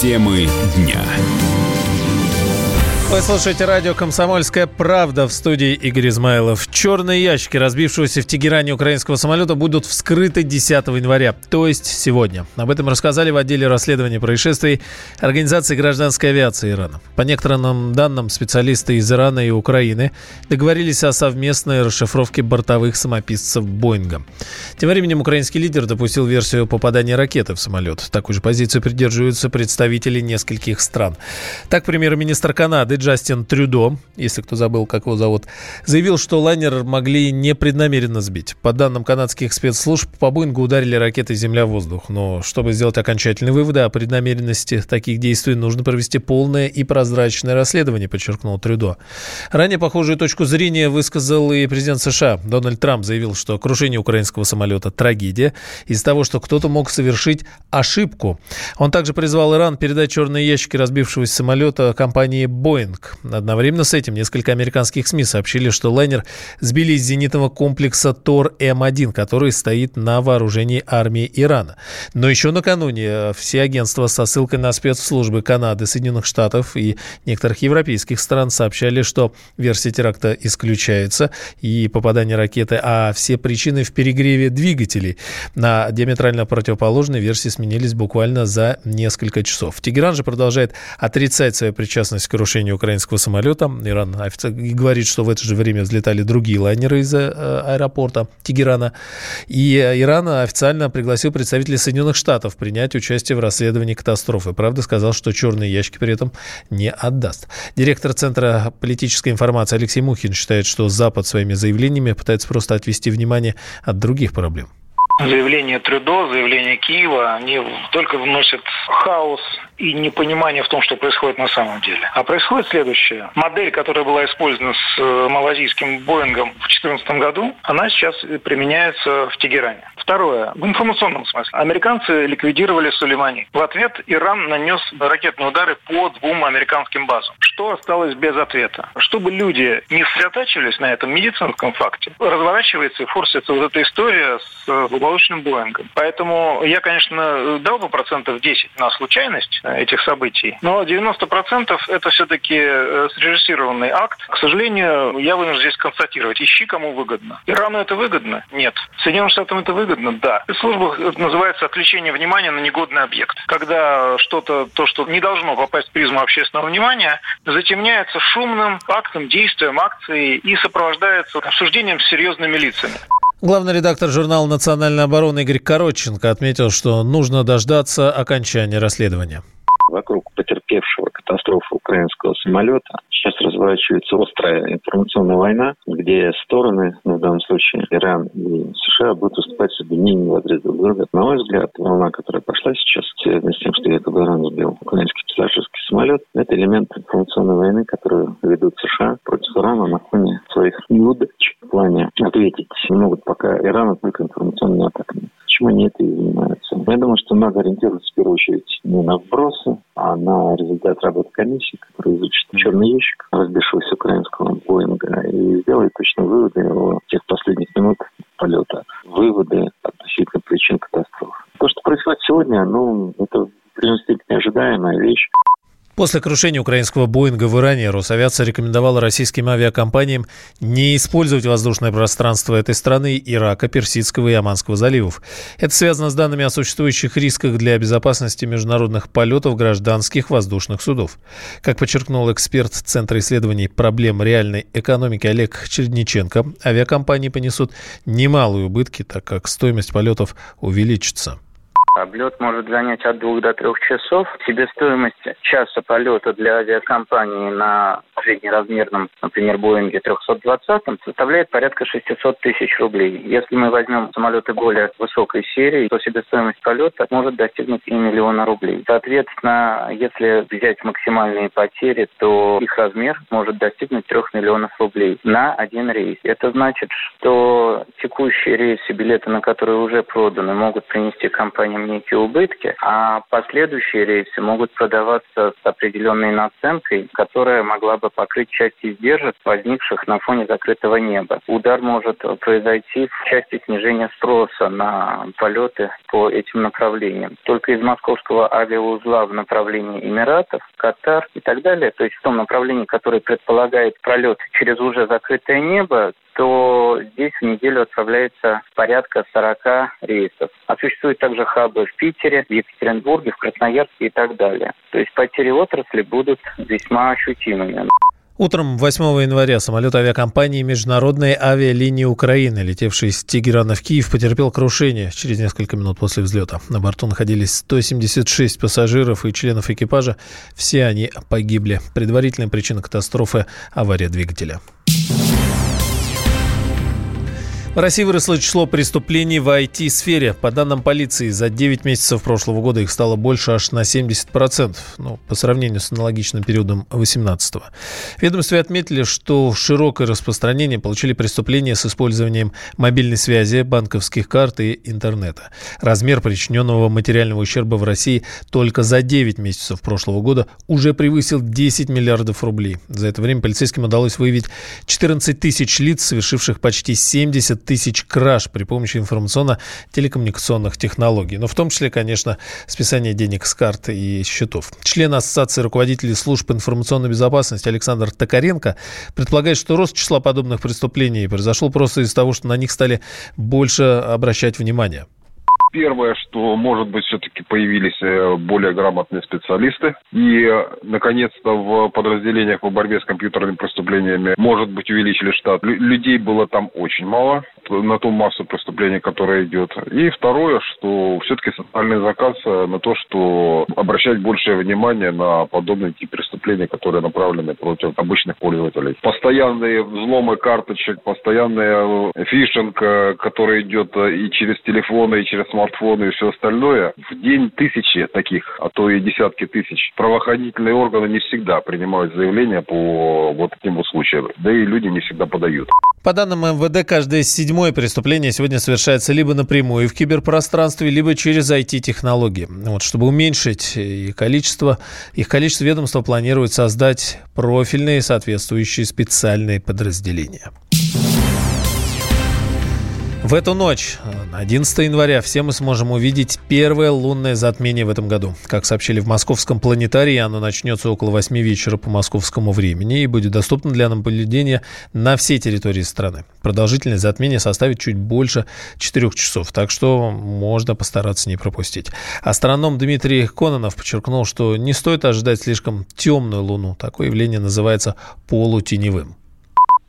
Темы дня. Вы слушаете радио «Комсомольская правда» в студии Игорь Измайлов. Черные ящики разбившегося в Тегеране украинского самолета будут вскрыты 10 января, то есть сегодня. Об этом рассказали в отделе расследования происшествий Организации гражданской авиации Ирана. По некоторым данным, специалисты из Ирана и Украины договорились о совместной расшифровке бортовых самописцев Боинга. Тем временем украинский лидер допустил версию попадания ракеты в самолет. Такую же позицию придерживаются представители нескольких стран. Так, премьер-министр Канады Джастин Трюдо, если кто забыл, как его зовут, заявил, что лайнер могли непреднамеренно сбить. По данным канадских спецслужб, по Боингу ударили ракеты «Земля-воздух». Но чтобы сделать окончательные выводы о преднамеренности таких действий, нужно провести полное и прозрачное расследование, подчеркнул Трюдо. Ранее похожую точку зрения высказал и президент США. Дональд Трамп заявил, что крушение украинского самолета – трагедия из-за того, что кто-то мог совершить ошибку. Он также призвал Иран передать черные ящики разбившегося самолета компании Boeing Боинг. Одновременно с этим несколько американских СМИ сообщили, что лайнер сбили из зенитного комплекса ТОР-М1, который стоит на вооружении армии Ирана. Но еще накануне э, все агентства со ссылкой на спецслужбы Канады, Соединенных Штатов и некоторых европейских стран сообщали, что версия теракта исключается и попадание ракеты, а все причины в перегреве двигателей на диаметрально противоположной версии сменились буквально за несколько часов. Тегеран же продолжает отрицать свою причастность к крушению украинского самолета. Иран говорит, что в это же время взлетали другие лайнеры из э, аэропорта Тегерана. И Иран официально пригласил представителей Соединенных Штатов принять участие в расследовании катастрофы. Правда, сказал, что черные ящики при этом не отдаст. Директор Центра политической информации Алексей Мухин считает, что Запад своими заявлениями пытается просто отвести внимание от других проблем заявления Трюдо, заявления Киева, они только вносят хаос и непонимание в том, что происходит на самом деле. А происходит следующее. Модель, которая была использована с э, малазийским Боингом в 2014 году, она сейчас применяется в Тегеране. Второе. В информационном смысле. Американцы ликвидировали Сулеймани. В ответ Иран нанес ракетные удары по двум американским базам. Что осталось без ответа? Чтобы люди не сосредотачивались на этом медицинском факте, разворачивается и форсится вот эта история с злополучным Боингом. Поэтому я, конечно, дал бы процентов 10 на случайность этих событий, но 90% это все-таки э, срежиссированный акт. К сожалению, я вынужден здесь констатировать, ищи кому выгодно. Ирану это выгодно? Нет. Соединенным Штатам это выгодно? Да. Служба называется отвлечение внимания на негодный объект. Когда что-то, то, что не должно попасть в призму общественного внимания, затемняется шумным актом, действием, акцией и сопровождается обсуждением с серьезными лицами. Главный редактор журнала «Национальная оборона» Игорь Коротченко отметил, что нужно дождаться окончания расследования. Вокруг потерпевшего катастрофу украинского самолета сейчас разворачивается острая информационная война, где стороны, ну, в данном случае Иран и США, будут выступать с обвинениями в адрес друг друга. На мой взгляд, волна, которая пошла сейчас, связана с тем, что якобы Иран сбил украинский пассажирский самолет, это элемент информационной войны, которую ведут США против Ирана на фоне своих неудач в плане ответить. Могут пока Ирану только информационными атаками. Почему они это и занимаются? Я думаю, что надо ориентироваться в первую очередь не на вбросы, а на результат работы комиссии, которая изучит черный ящик разбившегося украинского Боинга и сделает точно выводы о тех последних минутах полета. Выводы относительно причин катастрофы. То, что происходит сегодня, ну, это в принципе ожидаемая вещь. После крушения украинского Боинга в Иране Росавиация рекомендовала российским авиакомпаниям не использовать воздушное пространство этой страны, Ирака, Персидского и Оманского заливов. Это связано с данными о существующих рисках для безопасности международных полетов гражданских воздушных судов. Как подчеркнул эксперт Центра исследований проблем реальной экономики Олег Черниченко, авиакомпании понесут немалые убытки, так как стоимость полетов увеличится. Облет может занять от двух до трех часов. Себестоимость часа полета для авиакомпании на среднеразмерном, например, Боинге 320 составляет порядка 600 тысяч рублей. Если мы возьмем самолеты более высокой серии, то себестоимость полета может достигнуть и миллиона рублей. Соответственно, если взять максимальные потери, то их размер может достигнуть 3 миллионов рублей на один рейс. Это значит, что текущие рейсы, билеты на которые уже проданы, могут принести компании некие убытки, а последующие рейсы могут продаваться с определенной наценкой, которая могла бы покрыть часть издержек, возникших на фоне закрытого неба. Удар может произойти в части снижения спроса на полеты по этим направлениям. Только из московского авиаузла в направлении Эмиратов, Катар и так далее, то есть в том направлении, которое предполагает пролет через уже закрытое небо, то здесь в неделю отправляется порядка 40 рейсов. А существуют также хабы в Питере, в Екатеринбурге, в Красноярске и так далее. То есть потери отрасли будут весьма ощутимыми. Утром 8 января самолет авиакомпании Международной авиалинии Украины, летевший из Тегерана в Киев, потерпел крушение через несколько минут после взлета. На борту находились 176 пассажиров и членов экипажа. Все они погибли. Предварительная причина катастрофы – авария двигателя. В России выросло число преступлений в IT-сфере. По данным полиции, за 9 месяцев прошлого года их стало больше аж на 70%, ну, по сравнению с аналогичным периодом 2018 -го. Ведомстве отметили, что широкое распространение получили преступления с использованием мобильной связи, банковских карт и интернета. Размер причиненного материального ущерба в России только за 9 месяцев прошлого года уже превысил 10 миллиардов рублей. За это время полицейским удалось выявить 14 тысяч лиц, совершивших почти 70 тысяч краж при помощи информационно-телекоммуникационных технологий. Но в том числе, конечно, списание денег с карт и счетов. Член Ассоциации руководителей служб информационной безопасности Александр Токаренко предполагает, что рост числа подобных преступлений произошел просто из-за того, что на них стали больше обращать внимание. Первое, что, может быть, все-таки появились э, более грамотные специалисты. И, наконец-то, в подразделениях по борьбе с компьютерными преступлениями, может быть, увеличили штат. Лю- людей было там очень мало на ту массу преступлений, которая идет. И второе, что все-таки социальный заказ э, на то, что обращать большее внимание на подобные типы преступлений, которые направлены против обычных пользователей. Постоянные взломы карточек, постоянный э, фишинг, который идет и через телефоны, и через смартфоны и все остальное, в день тысячи таких, а то и десятки тысяч. Правоохранительные органы не всегда принимают заявления по вот таким вот случаям, да и люди не всегда подают. По данным МВД, каждое седьмое преступление сегодня совершается либо напрямую в киберпространстве, либо через IT-технологии. Вот, чтобы уменьшить их количество, их количество ведомства планирует создать профильные соответствующие специальные подразделения. В эту ночь, 11 января, все мы сможем увидеть первое лунное затмение в этом году. Как сообщили в московском планетарии, оно начнется около 8 вечера по московскому времени и будет доступно для наблюдения на всей территории страны. Продолжительность затмения составит чуть больше 4 часов, так что можно постараться не пропустить. Астроном Дмитрий Кононов подчеркнул, что не стоит ожидать слишком темную луну. Такое явление называется полутеневым.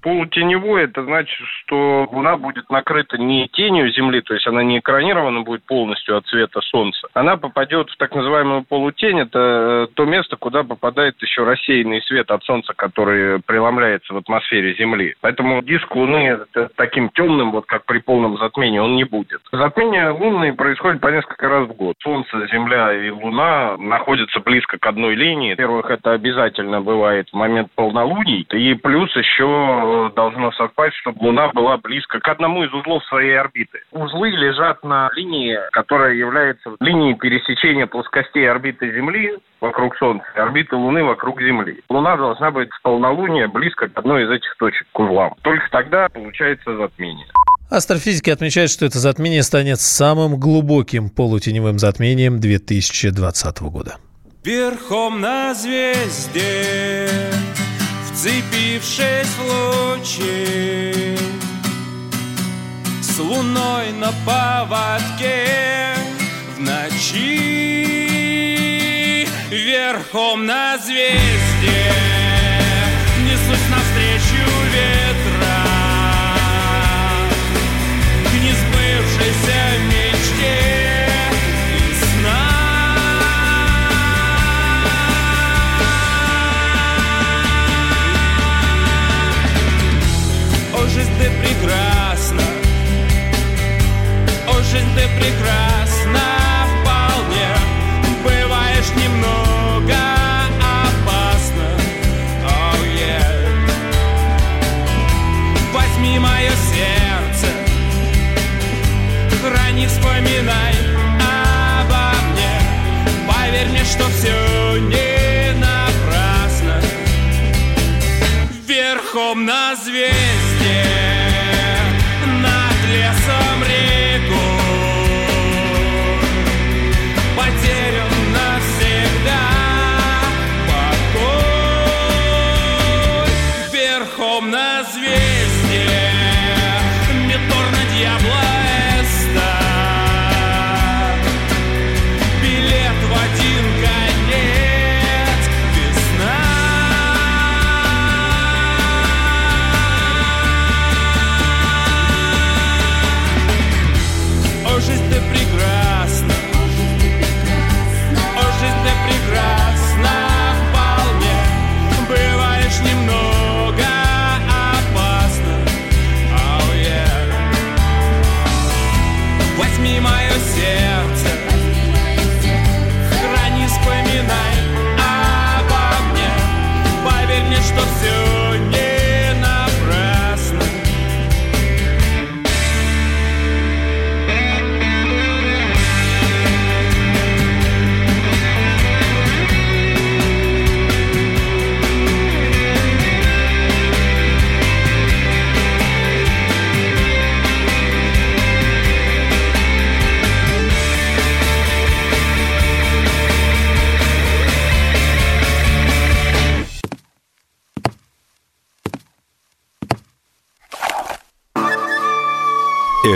Полутеневой это значит, что Луна будет накрыта не тенью Земли, то есть она не экранирована будет полностью от света Солнца. Она попадет в так называемую полутень, это э, то место, куда попадает еще рассеянный свет от Солнца, который преломляется в атмосфере Земли. Поэтому диск Луны таким темным, вот как при полном затмении, он не будет. Затмение лунные происходит по несколько раз в год. Солнце, Земля и Луна находятся близко к одной линии. Во-первых, это обязательно бывает в момент полнолуний, и плюс еще должно совпасть, чтобы Луна была близко к одному из узлов своей орбиты. Узлы лежат на линии, которая является линией пересечения плоскостей орбиты Земли вокруг Солнца и орбиты Луны вокруг Земли. Луна должна быть в полнолуние близко к одной из этих точек, к узлам. Только тогда получается затмение. Астрофизики отмечают, что это затмение станет самым глубоким полутеневым затмением 2020 года. Верхом на звезде вцепившись в лучи. С луной на поводке в ночи Верхом на звезде ты прекрасна, очень ты прекрасна вполне. Бываешь немного опасно, oh yeah. Возьми мое сердце, храни, вспоминай обо мне. Поверь мне, что все не напрасно. Верхом на зверь. мне Метор на дьявола